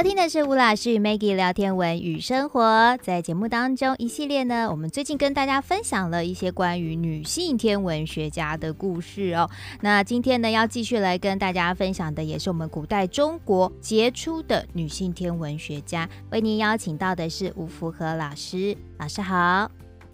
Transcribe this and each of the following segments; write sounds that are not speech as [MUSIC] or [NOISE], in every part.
收听的是吴老师与 Maggie 聊天文与生活，在节目当中一系列呢，我们最近跟大家分享了一些关于女性天文学家的故事哦。那今天呢，要继续来跟大家分享的，也是我们古代中国杰出的女性天文学家，为您邀请到的是吴福和老师，老师好。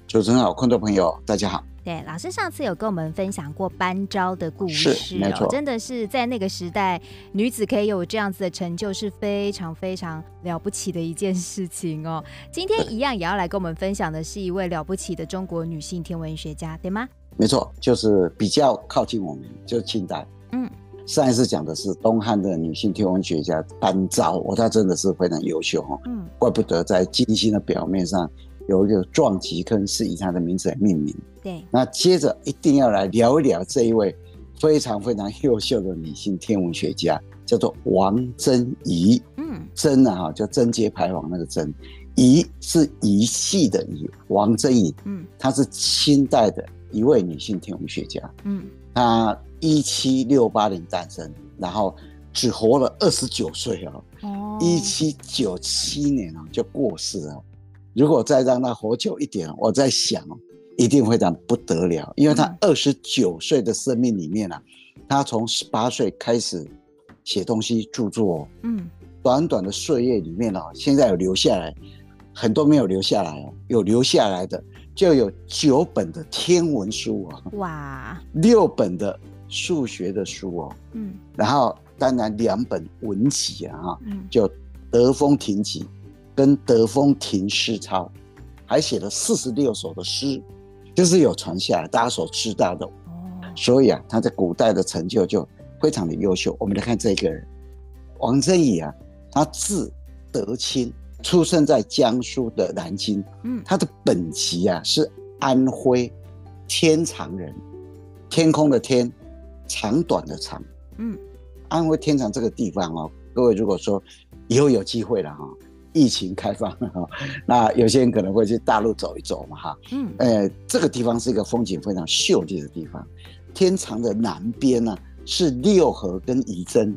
主持人好，观众朋友大家好。对，老师上次有跟我们分享过班昭的故事，是，真的是在那个时代，女子可以有这样子的成就，是非常非常了不起的一件事情哦。今天一样也要来跟我们分享的是一位了不起的中国女性天文学家，对吗？没错，就是比较靠近我们，就是清代。嗯，上一次讲的是东汉的女性天文学家班昭，哦，她真的是非常优秀哦。嗯，怪不得在金星的表面上。有一个撞击坑是以他的名字来命名。对，那接着一定要来聊一聊这一位非常非常优秀的女性天文学家，叫做王贞仪。嗯，贞啊哈，叫贞节牌坊那个贞，仪是仪器的仪。王贞仪，嗯，她是清代的一位女性天文学家。嗯，她一七六八年诞生，然后只活了二十九岁哦。哦，一七九七年啊就过世了。如果再让他活久一点，我在想，一定会长不得了，因为他二十九岁的生命里面啊，他从十八岁开始写东西著作，嗯，短短的岁月里面啊，现在有留下来很多没有留下来哦，有留下来的就有九本的天文书啊，哇，六本的数学的书哦，嗯，然后当然两本文集啊，哈，嗯，就《德风亭集》。跟德风亭诗钞，还写了四十六首的诗，就是有传下来，大家所知道的。哦，所以啊，他在古代的成就就非常的优秀。我们来看这个人，王振宇啊，他字德清，出生在江苏的南京。嗯，他的本籍啊是安徽天长人，天空的天，长短的长。嗯，安徽天长这个地方哦，各位如果说以后有机会了哈。疫情开放了哈，那有些人可能会去大陆走一走嘛哈。嗯，呃，这个地方是一个风景非常秀丽的地方。天长的南边呢是六合跟仪征，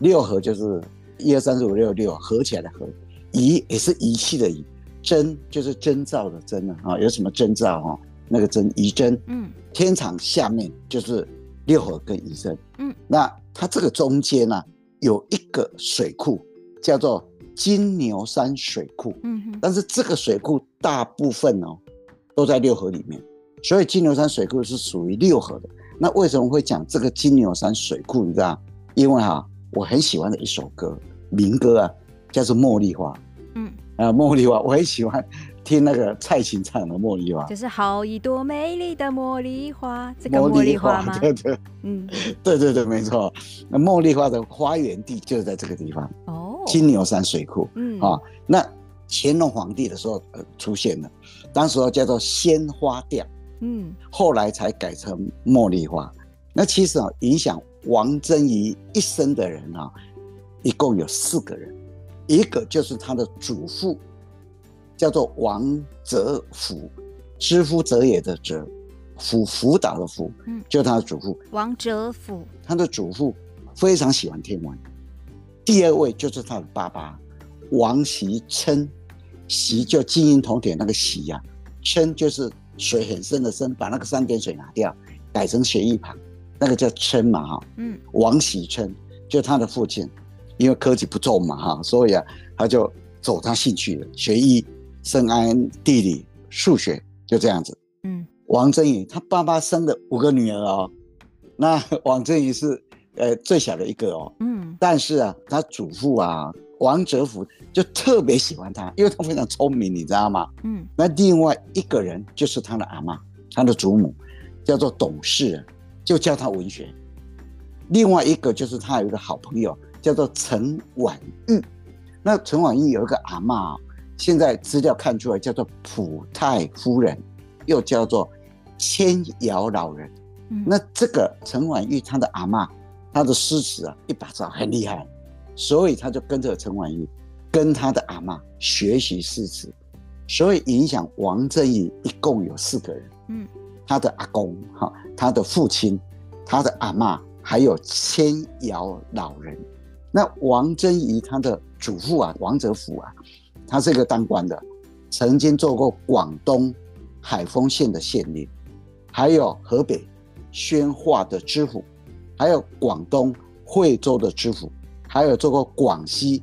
六合就是一二三四五六六合起来的合，仪也是仪器的仪，征就是征兆的征啊。有什么征兆哈？那个征仪征。嗯，天长下面就是六合跟仪征。嗯，那它这个中间呢有一个水库叫做。金牛山水库，嗯哼，但是这个水库大部分哦都在六合里面，所以金牛山水库是属于六合的。那为什么会讲这个金牛山水库？你知道？因为哈，我很喜欢的一首歌，民歌啊，叫做《茉莉花》。嗯，啊，茉莉花，我很喜欢听那个蔡琴唱的《茉莉花》，就是好一朵美丽的茉莉花，这个茉莉花吗？对对，嗯，[LAUGHS] 对对对，没错。那茉莉花的发源地就是在这个地方。哦。金牛山水库，嗯。啊，那乾隆皇帝的时候呃出现了，当时叫做鲜花调，嗯，后来才改成茉莉花。那其实啊，影响王贞仪一生的人啊，一共有四个人，一个就是他的祖父，叫做王泽甫，知夫者也的哲，辅辅导的辅，嗯，就是他的祖父。王哲甫，他的祖父非常喜欢天文。第二位就是他的爸爸王习琛，习就金银铜铁那个习呀、啊，琛就是水很深的深，把那个三点水拿掉，改成学一旁，那个叫琛嘛哈。嗯。王习琛就他的父亲，因为科举不中嘛哈，所以啊他就走他兴趣了，学医、深谙地理、数学，就这样子。嗯。王振宇他爸爸生了五个女儿哦，那王振宇是。呃，最小的一个哦，嗯，但是啊，他祖父啊，王哲甫就特别喜欢他，因为他非常聪明，你知道吗？嗯，那另外一个人就是他的阿嬷，他的祖母叫做董氏，就叫他文学。另外一个就是他有一个好朋友叫做陈婉玉，那陈婉玉有一个阿嬷，现在资料看出来叫做普太夫人，又叫做千瑶老人。嗯，那这个陈婉玉她的阿嬷。他的诗词啊，一把抓很厉害，所以他就跟着陈婉玉，跟他的阿嬷学习诗词，所以影响王振义一共有四个人，嗯，他的阿公哈，他的父亲，他的阿嬷，还有千瑶老人。那王振义他的祖父啊，王泽甫啊，他是一个当官的，曾经做过广东海丰县的县令，还有河北宣化的知府，还有广东惠州的知府，还有做过广西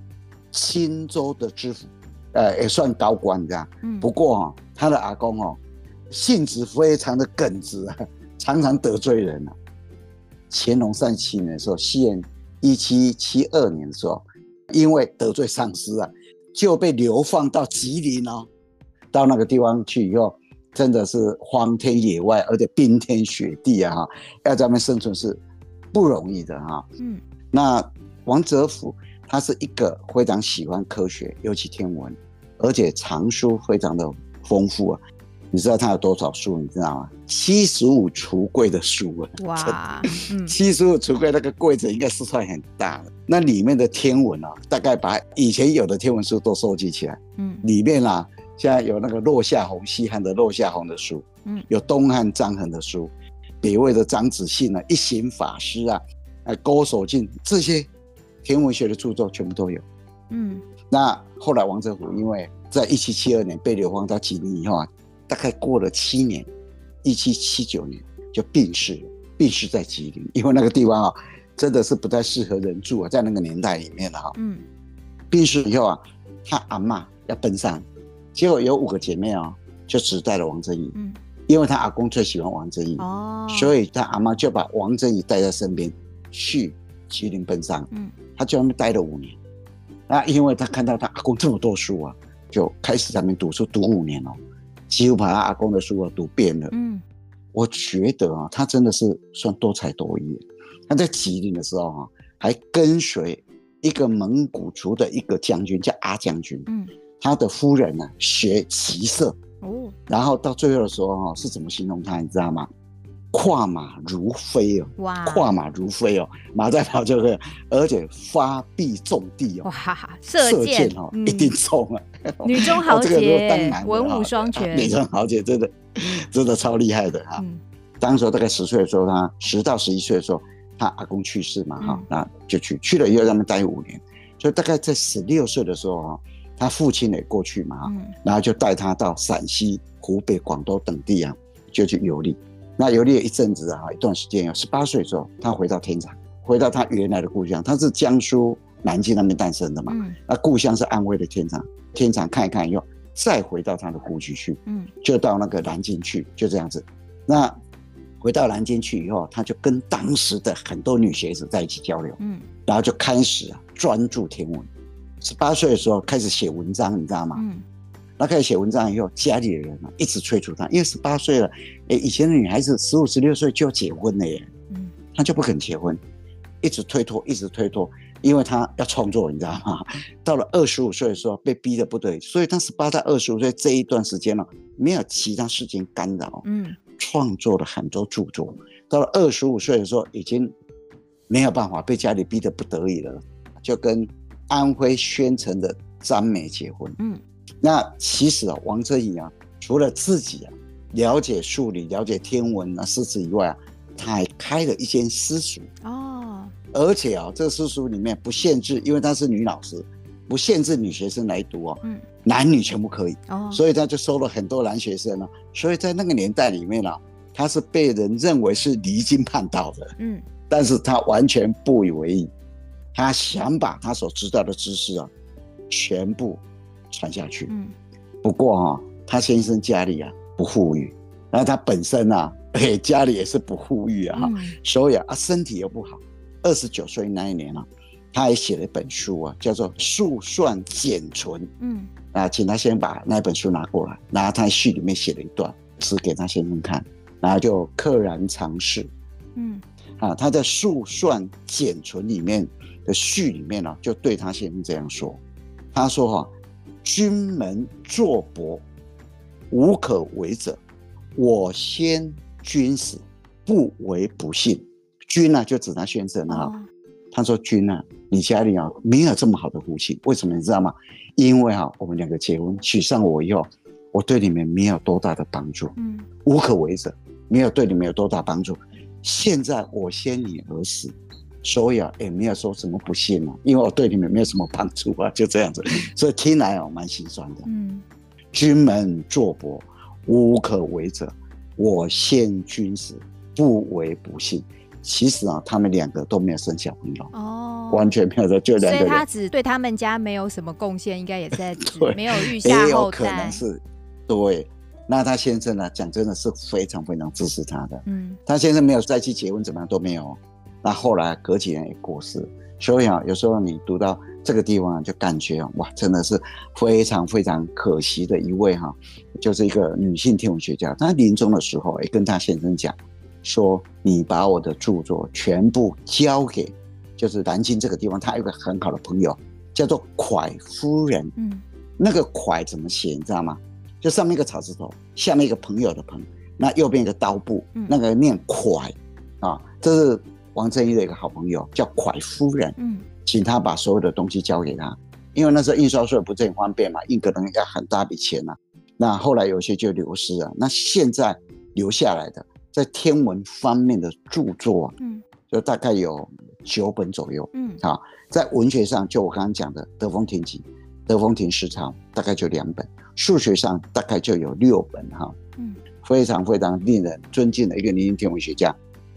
钦州的知府，呃，也算高官这样。嗯。不过啊，他的阿公哦，性子非常的耿直啊，常常得罪人啊。乾隆三十七年的时候，西元一七七二年的时候，因为得罪上司啊，就被流放到吉林哦。到那个地方去以后，真的是荒天野外，而且冰天雪地啊，要在那边生存是不容易的哈。嗯，那王泽甫他是一个非常喜欢科学，尤其天文，而且藏书非常的丰富啊。你知道他有多少书？你知道吗？七十五橱柜的书啊！哇，七十五橱柜那个柜子应该是算很大的。那里面的天文啊，大概把以前有的天文书都收集起来。嗯，里面啊，现在有那个落下红，西汉的落下红的书，嗯，有东汉张衡的书，北魏的张子信啊，一行法师啊，哎，勾手镜这些天文学的著作全部都有。嗯，那后来王振甫因为在一七七二年被流放到吉林以后啊。大概过了七年，一七七九年就病逝了。病逝在吉林，因为那个地方啊，真的是不太适合人住啊，在那个年代里面啊。嗯。病逝以后啊，他阿嬷要奔丧，结果有五个姐妹啊，就只带了王振宇。嗯。因为他阿公最喜欢王振义，哦，所以他阿妈就把王振义带在身边去吉林奔丧。嗯。他就在那边待了五年。那因为他看到他阿公这么多书啊，就开始在那边读书，读五年哦。几乎把他阿公的书啊读遍了。嗯，我觉得啊，他真的是算多才多艺。他在吉林的时候啊，还跟随一个蒙古族的一个将军叫阿将军。嗯，他的夫人呢学骑射。哦，然后到最后的时候哈，是怎么形容他？你知道吗？跨马如飞哦，哇！跨马如飞哦，马在跑就是，而且发臂中地哦，哇！射箭哦，一定中啊！女中豪 [LAUGHS] 杰，文武双全，女中豪杰真的真的超厉害的哈。当时大概十岁的时候，他十到十一岁的时候，他阿公去世嘛哈，那就去去了以后，让他们待五年。所以大概在十六岁的时候哈，他父亲也过去嘛，然后就带他到陕西、湖北、广东等地啊，就去游历。那游历了一阵子啊，一段时间，有十八岁的时候，他回到天长，回到他原来的故乡。他是江苏南京那边诞生的嘛，嗯、那故乡是安徽的天长。天长看一看以后，再回到他的故居去，嗯，就到那个南京去，就这样子。那回到南京去以后，他就跟当时的很多女学子在一起交流，嗯，然后就开始啊专注天文。十八岁的时候开始写文章，你知道吗？嗯。那开始写文章以后，家里的人啊一直催促他，因为十八岁了，哎，以前的女孩子十五、十六岁就要结婚了耶，嗯，他就不肯结婚，一直推脱，一直推脱，因为他要创作，你知道吗？到了二十五岁的时候，被逼得不得已，所以他十八到二十五岁这一段时间呢，没有其他事情干扰，嗯，创作了很多著作。到了二十五岁的时候，已经没有办法，被家里逼得不得已了，就跟安徽宣城的张梅结婚，嗯。那其实啊，王贞仪啊，除了自己啊了解数理、了解天文啊、诗词以外啊，他还开了一间私塾哦。而且啊，这个私塾里面不限制，因为她是女老师，不限制女学生来读哦，嗯，男女全部可以哦。所以他就收了很多男学生呢。所以在那个年代里面呢，他是被人认为是离经叛道的，嗯。但是他完全不以为意，他想把他所知道的知识啊，全部。传下去。嗯，不过哈、哦，他先生家里啊不富裕，然后他本身啊，哎，[LAUGHS] 家里也是不富裕啊，嗯、所以啊，身体又不好。二十九岁那一年啊，他还写了一本书啊，叫做《速算简存》。嗯，啊，请他先把那本书拿过来，然后他在序里面写了一段词给他先生看，然后就溘然长逝。嗯，啊，他在《速算简存》里面的序里面呢、啊，就对他先生这样说，他说哈、啊。君门作薄，无可为者。我先君死，不为不幸。君呢、啊，就指他先生啊。哦、他说：“君啊，你家里啊没有这么好的福气，为什么你知道吗？因为啊，我们两个结婚，娶上我以后，我对你们没有多大的帮助。嗯，无可为者，没有对你们有多大帮助。现在我先你而死，所以啊，也没有说什么不幸啊，因为我对你们没有什么帮助啊，[LAUGHS] 就这样子，所以听来哦，蛮心酸的。嗯，君门坐薄，无可为者。我先君死，不为不幸。其实啊，他们两个都没有生小朋友哦，完全没有的，就两个人。所以他只对他们家没有什么贡献，应该也在 [LAUGHS] 没有育下后代。也有可能是对。那他先生呢？讲真的是非常非常支持他的。嗯，他先生没有再去结婚，怎么样都没有。那后来隔几年也过世。所以啊，有时候你读到这个地方，就感觉哇，真的是非常非常可惜的一位哈，就是一个女性天文学家。她临终的时候也跟她先生讲，说你把我的著作全部交给，就是南京这个地方，她有个很好的朋友叫做蒯夫人。嗯，那个蒯怎么写，你知道吗？就上面一个草字头，下面一个朋友的朋，那右边一个刀部，嗯、那个念蒯啊，这是王贞仪的一个好朋友，叫蒯夫人，嗯，请他把所有的东西交给他，因为那时候印刷术不是很方便嘛，印可能要很大笔钱呐、啊，那后来有些就流失了，那现在留下来的在天文方面的著作，嗯，就大概有九本左右，嗯，好，在文学上就我刚刚讲的《德风亭集》。德风亭诗抄大概就两本，数学上大概就有六本哈，嗯，非常非常令人尊敬的一个年轻天文学家。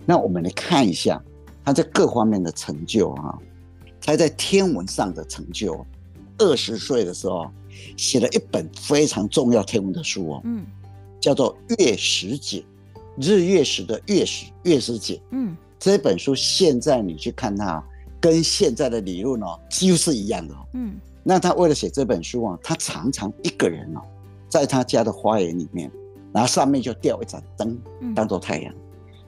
那我们来看一下他在各方面的成就啊，他在天文上的成就，二十岁的时候写了一本非常重要天文的书哦，嗯，叫做《月食解》，日月食的月食，月食解，嗯，这本书现在你去看它，跟现在的理论哦几乎是一样的，嗯。那他为了写这本书啊，他常常一个人哦，在他家的花园里面，然后上面就吊一盏灯，当做太阳。嗯、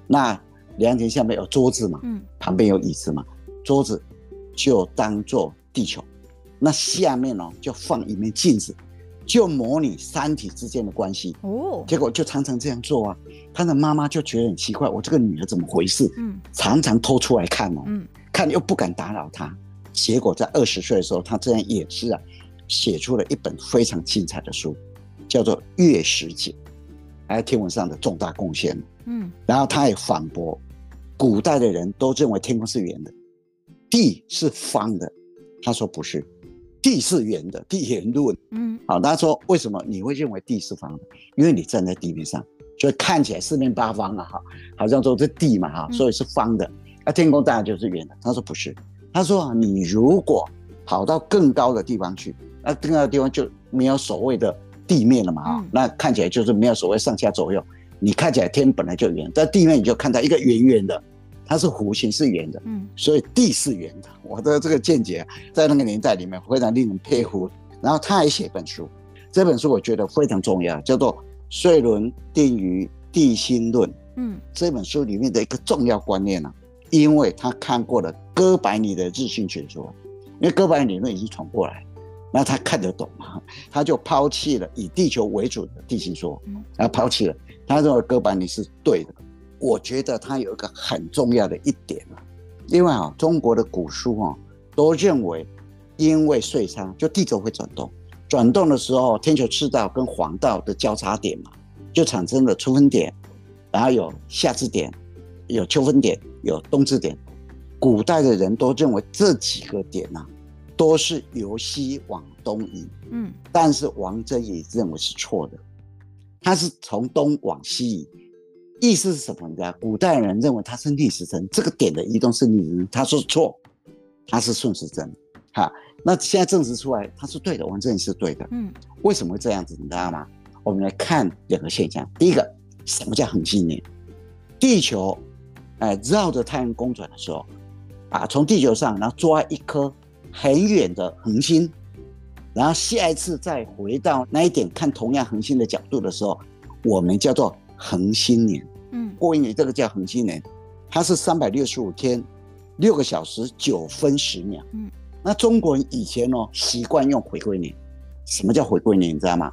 那凉亭下面有桌子嘛，嗯、旁边有椅子嘛，桌子就当做地球，那下面呢就放一面镜子，就模拟三体之间的关系。哦，结果就常常这样做啊，他的妈妈就觉得很奇怪，我这个女儿怎么回事？嗯，常常偷出来看哦，嗯，看又不敢打扰她。结果在二十岁的时候，他这样也是啊，写出了一本非常精彩的书，叫做《月食解》，还有天文上的重大贡献。嗯，然后他也反驳，古代的人都认为天空是圆的，地是方的。他说不是，地是圆的，地圆论。嗯，好，他说为什么你会认为地是方的？因为你站在地面上，所以看起来四面八方啊，哈，好像说这地嘛，哈，所以是方的。那天空当然就是圆的。他说不是。他说啊，你如果跑到更高的地方去，那更高的地方就没有所谓的地面了嘛啊，嗯、那看起来就是没有所谓上下左右。你看起来天本来就圆，在地面你就看到一个圆圆的，它是弧形是圆的，嗯，所以地是圆的。我的这个见解在那个年代里面非常令人佩服。然后他还写本书，这本书我觉得非常重要，叫做《岁轮定于地心论》。嗯，这本书里面的一个重要观念呢、啊。因为他看过了哥白尼的日心学说，因为哥白尼理论已经传过来，那他看得懂嘛，他就抛弃了以地球为主的地心说，然后抛弃了，他认为哥白尼是对的。我觉得它有一个很重要的一点啊，因为啊，中国的古书啊都认为，因为岁差，就地球会转动，转动的时候，天球赤道跟黄道的交叉点嘛，就产生了春分点，然后有夏至点，有秋分点。有冬至点，古代的人都认为这几个点呐、啊，都是由西往东移。嗯，但是王贞也认为是错的，他是从东往西移，意思是什么你知道？古代人认为它是逆时针，这个点的移动是逆时针，他说错，它是顺时针。哈，那现在证实出来，它是对的，王贞仪是对的。嗯，为什么会这样子？你知道吗？我们来看两个现象。第一个，什么叫恒星年？地球。哎，绕着太阳公转的时候，啊，从地球上然后抓一颗很远的恒星，然后下一次再回到那一点看同样恒星的角度的时候，我们叫做恒星年。嗯，过一年这个叫恒星年，它是三百六十五天，六个小时九分十秒。嗯，那中国人以前哦习惯用回归年，什么叫回归年？你知道吗？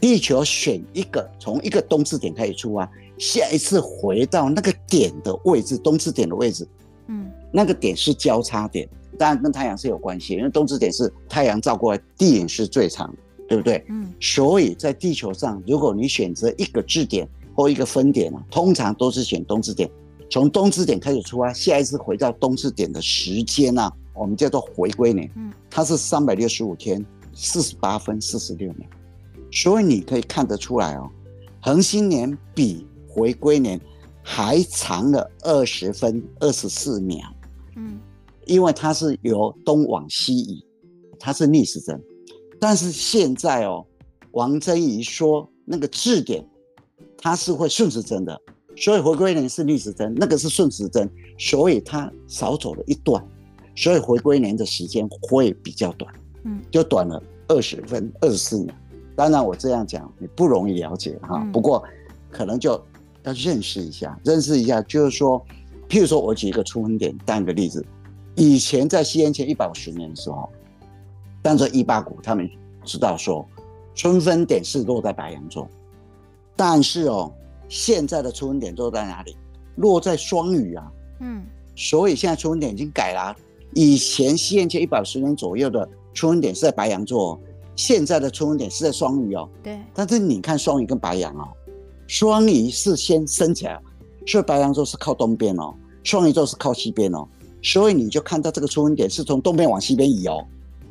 地球选一个从一个冬至点开始出发。下一次回到那个点的位置，冬至点的位置，嗯，那个点是交叉点，当然跟太阳是有关系，因为冬至点是太阳照过来，地影是最长，对不对？嗯，所以在地球上，如果你选择一个质点或一个分点啊，通常都是选冬至点，从冬至点开始出发，下一次回到冬至点的时间呢、啊，我们叫做回归年，嗯，它是三百六十五天四十八分四十六秒，所以你可以看得出来哦，恒星年比回归年还长了二十分二十四秒，嗯，因为它是由东往西移，它是逆时针，但是现在哦，王贞仪说那个质点它是会顺时针的。所以回归年是逆时针，那个是顺时针，所以它少走了一段，所以回归年的时间会比较短，嗯，就短了二十分二十四秒。当然我这样讲你不容易了解哈，不过可能就要认识一下，认识一下，就是说，譬如说我举一个出分点当一个例子，以前在西元前一百五十年的时候，当时伊巴谷他们知道说春分点是落在白羊座，但是哦。现在的出分点都在哪里？落在双鱼啊，嗯，所以现在出分点已经改了。以前西元前一百五十年左右的出分点是在白羊座，现在的出分点是在双鱼哦。对。但是你看双鱼跟白羊哦，双鱼是先升起来，所以白羊座是靠东边哦，双鱼座是靠西边哦，所以你就看到这个出分点是从东边往西边移哦，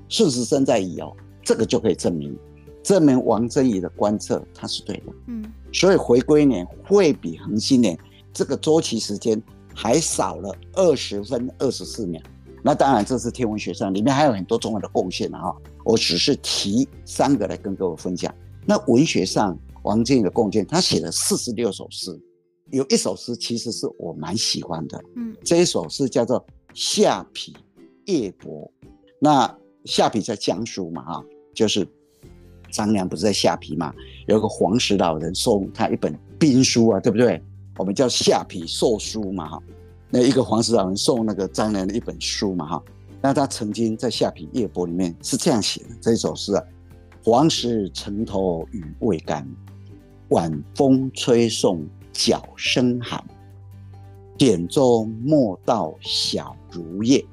顺时针在移哦，这个就可以证明。证明王振宇的观测它是对的，嗯，所以回归年会比恒星年这个周期时间还少了二十分二十四秒。那当然这是天文学上里面还有很多重要的贡献的哈，我只是提三个来跟各位分享。那文学上王振宇的贡献，他写了四十六首诗，有一首诗其实是我蛮喜欢的，嗯，这一首诗叫做《下邳夜泊》。那下邳在江苏嘛，啊，就是。张良不是在下邳嘛？有个黄石老人送他一本兵书啊，对不对？我们叫下邳授书嘛，哈。那一个黄石老人送那个张良的一本书嘛，哈。那他曾经在《下邳夜泊》里面是这样写的这一首诗啊：黄石城头雨未干，晚风吹送脚声寒。点舟莫道晓如夜，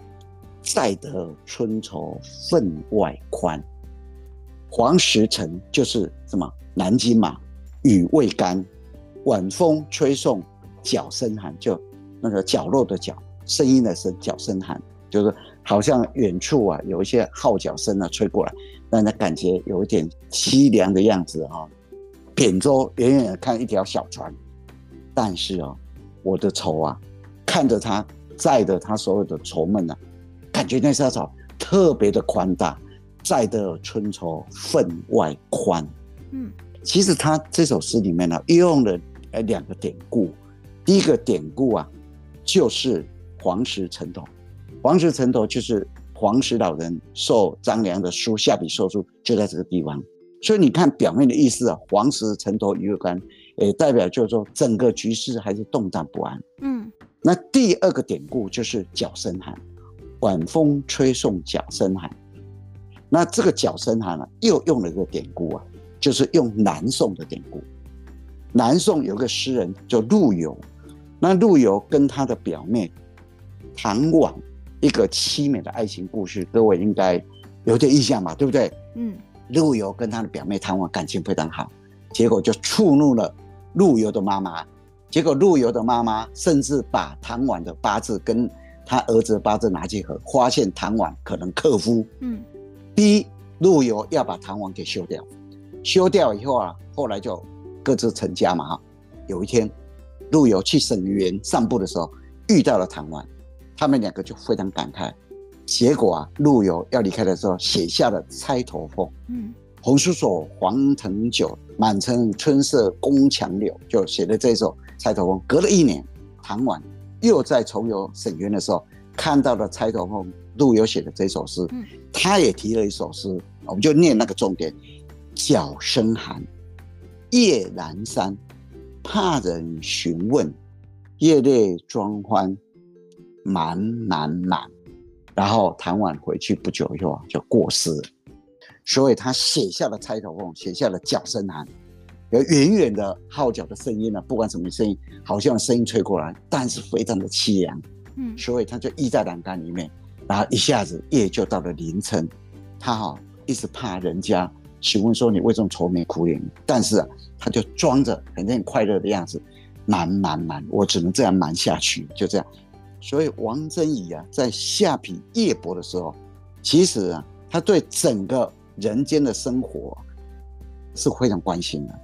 载得春愁分外宽。黄石城就是什么南京嘛，雨未干，晚风吹送脚生寒，就那个角落的角，声音的声，脚生寒，就是好像远处啊有一些号角声啊吹过来，让他感觉有一点凄凉的样子啊。扁舟远远的看一条小船，但是哦，我的愁啊，看着他载着他所有的愁闷啊，感觉那艘船特别的宽大。载得春愁分外宽。嗯，其实他这首诗里面呢，用了呃两个典故。第一个典故啊，就是黄石城头。黄石城头就是黄石老人受张良的书下笔受书，就在这个地方。所以你看表面的意思啊，黄石城头雨未干，也代表就是说整个局势还是动荡不安。嗯，那第二个典故就是脚声寒，晚风吹送脚声寒。那这个脚生寒呢，又用了一个典故啊，就是用南宋的典故。南宋有个诗人叫陆游，那陆游跟他的表妹唐婉一个凄美的爱情故事，各位应该有点印象吧，对不对？嗯，陆游跟他的表妹唐婉感情非常好，结果就触怒了陆游的妈妈，结果陆游的妈妈甚至把唐婉的八字跟他儿子的八字拿去合，发现唐婉可能克夫。嗯。第一，陆游要把唐婉给休掉，休掉以后啊，后来就各自成家嘛。哈，有一天，陆游去沈园散步的时候，遇到了唐婉，他们两个就非常感慨。结果啊，陆游要离开的时候，写下了《钗头凤》。嗯，红酥手，黄藤酒，满城春色宫墙柳，就写了这首《钗头凤》。隔了一年，唐婉又在重游沈园的时候，看到了《钗头凤》。陆游写的这首诗，他也提了一首诗，我们就念那个重点：角声寒，夜阑珊，怕人询问，夜泪装欢，满满满。然后唐婉回去不久以后就过世了，所以他写下了《钗头凤》，写下了角声寒，有远远的号角的声音呢，不管什么声音，好像声音吹过来，但是非常的凄凉。嗯，所以他就依在栏杆里面。然后一下子夜就到了凌晨，他哈一直怕人家询问说，你为什么愁眉苦脸，但是啊，他就装着很很快乐的样子，瞒瞒瞒，我只能这样瞒下去，就这样。所以王贞仪啊，在下邳夜泊的时候，其实啊，他对整个人间的生活是非常关心的，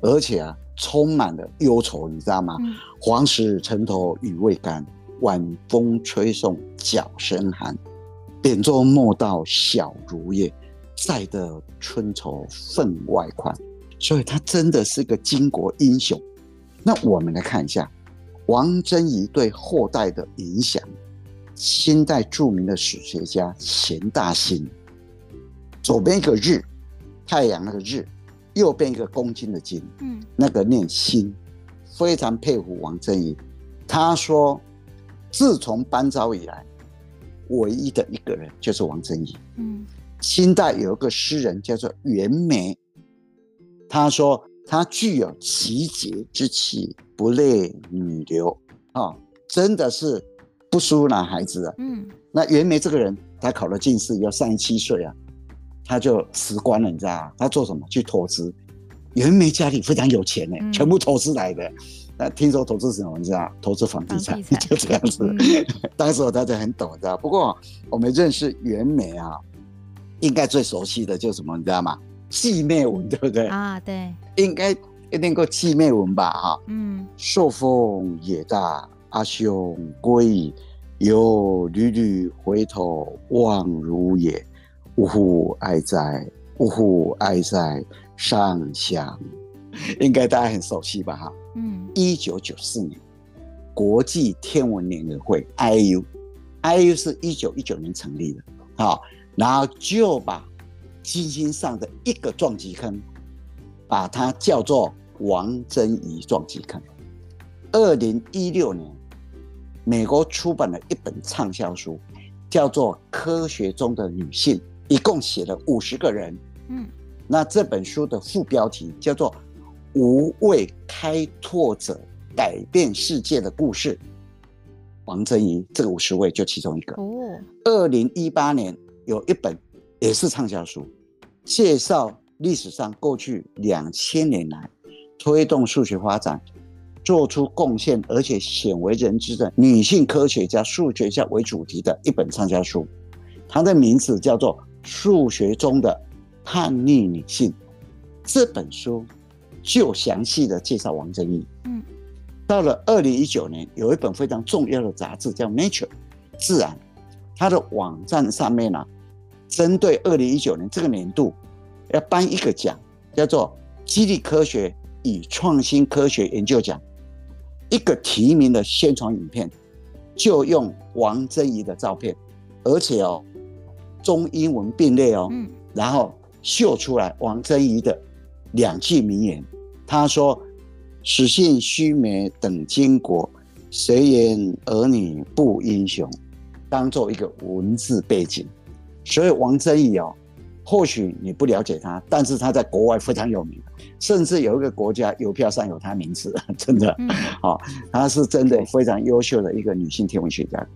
而且啊，充满了忧愁，你知道吗？嗯、黄时城头雨未干，晚风吹送角声寒。扁舟莫道晓如夜，载得春愁分外宽。所以他真的是个巾帼英雄。那我们来看一下王贞仪对后代的影响。清代著名的史学家钱大兴，左边一个日，太阳那个日，右边一个公斤的斤，嗯，那个念心，非常佩服王贞仪。他说，自从班昭以来。唯一的一个人就是王贞仪。嗯，清代有一个诗人叫做袁枚，他说他具有奇杰之气，不类女流啊、哦，真的是不输男孩子啊。嗯，那袁枚这个人，他考了进士，要三十七岁啊，他就辞官了，你知道吗？他做什么？去投资。袁枚家里非常有钱呢，嗯、全部投资来的。那听说投资什么？你知道？投资房地产，地产 [LAUGHS] 就这样子。嗯、[LAUGHS] 当时我大家很懂，你知道？不过我们认识袁枚啊，应该最熟悉的就是什么？你知道吗？祭妹文，对不对？啊，对。应该一定够祭妹文吧？哈。嗯。朔风也大，阿兄归矣，犹屡屡回头望如也。呜呼哀哉！呜呼哀哉！上香。应该大家很熟悉吧？哈。嗯，一九九四年，国际天文联合会 IU，IU 是一九一九年成立的，好，然后就把金星上的一个撞击坑，把它叫做王珍仪撞击坑。二零一六年，美国出版了一本畅销书，叫做《科学中的女性》，一共写了五十个人。嗯，那这本书的副标题叫做。无畏开拓者改变世界的故事，王珍仪这个五十位就其中一个。哦，二零一八年有一本也是畅销书，介绍历史上过去两千年来推动数学发展、做出贡献而且鲜为人知的女性科学家、数学家为主题的一本畅销书，它的名字叫做《数学中的叛逆女性》。这本书。就详细的介绍王正义。嗯，到了二零一九年，有一本非常重要的杂志叫《Nature》自然，它的网站上面呢、啊，针对二零一九年这个年度，要颁一个奖，叫做“激励科学与创新科学研究奖”。一个提名的宣传影片，就用王贞仪的照片，而且哦，中英文并列哦，嗯、然后秀出来王贞仪的。两句名言，他说：“始信须眉等经国，谁言儿女不英雄？”当做一个文字背景。所以王贞仪哦，或许你不了解他，但是他在国外非常有名，甚至有一个国家邮票上有他名字，真的。[LAUGHS] 好、嗯，她、哦、是真的非常优秀的一个女性天文学家。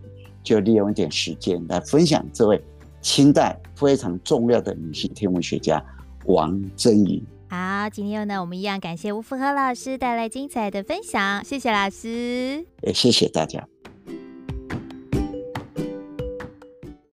就利用一点时间来分享这位清代非常重要的女性天文学家王贞仪。好，今天呢，我们一样感谢吴福和老师带来精彩的分享，谢谢老师，也谢谢大家。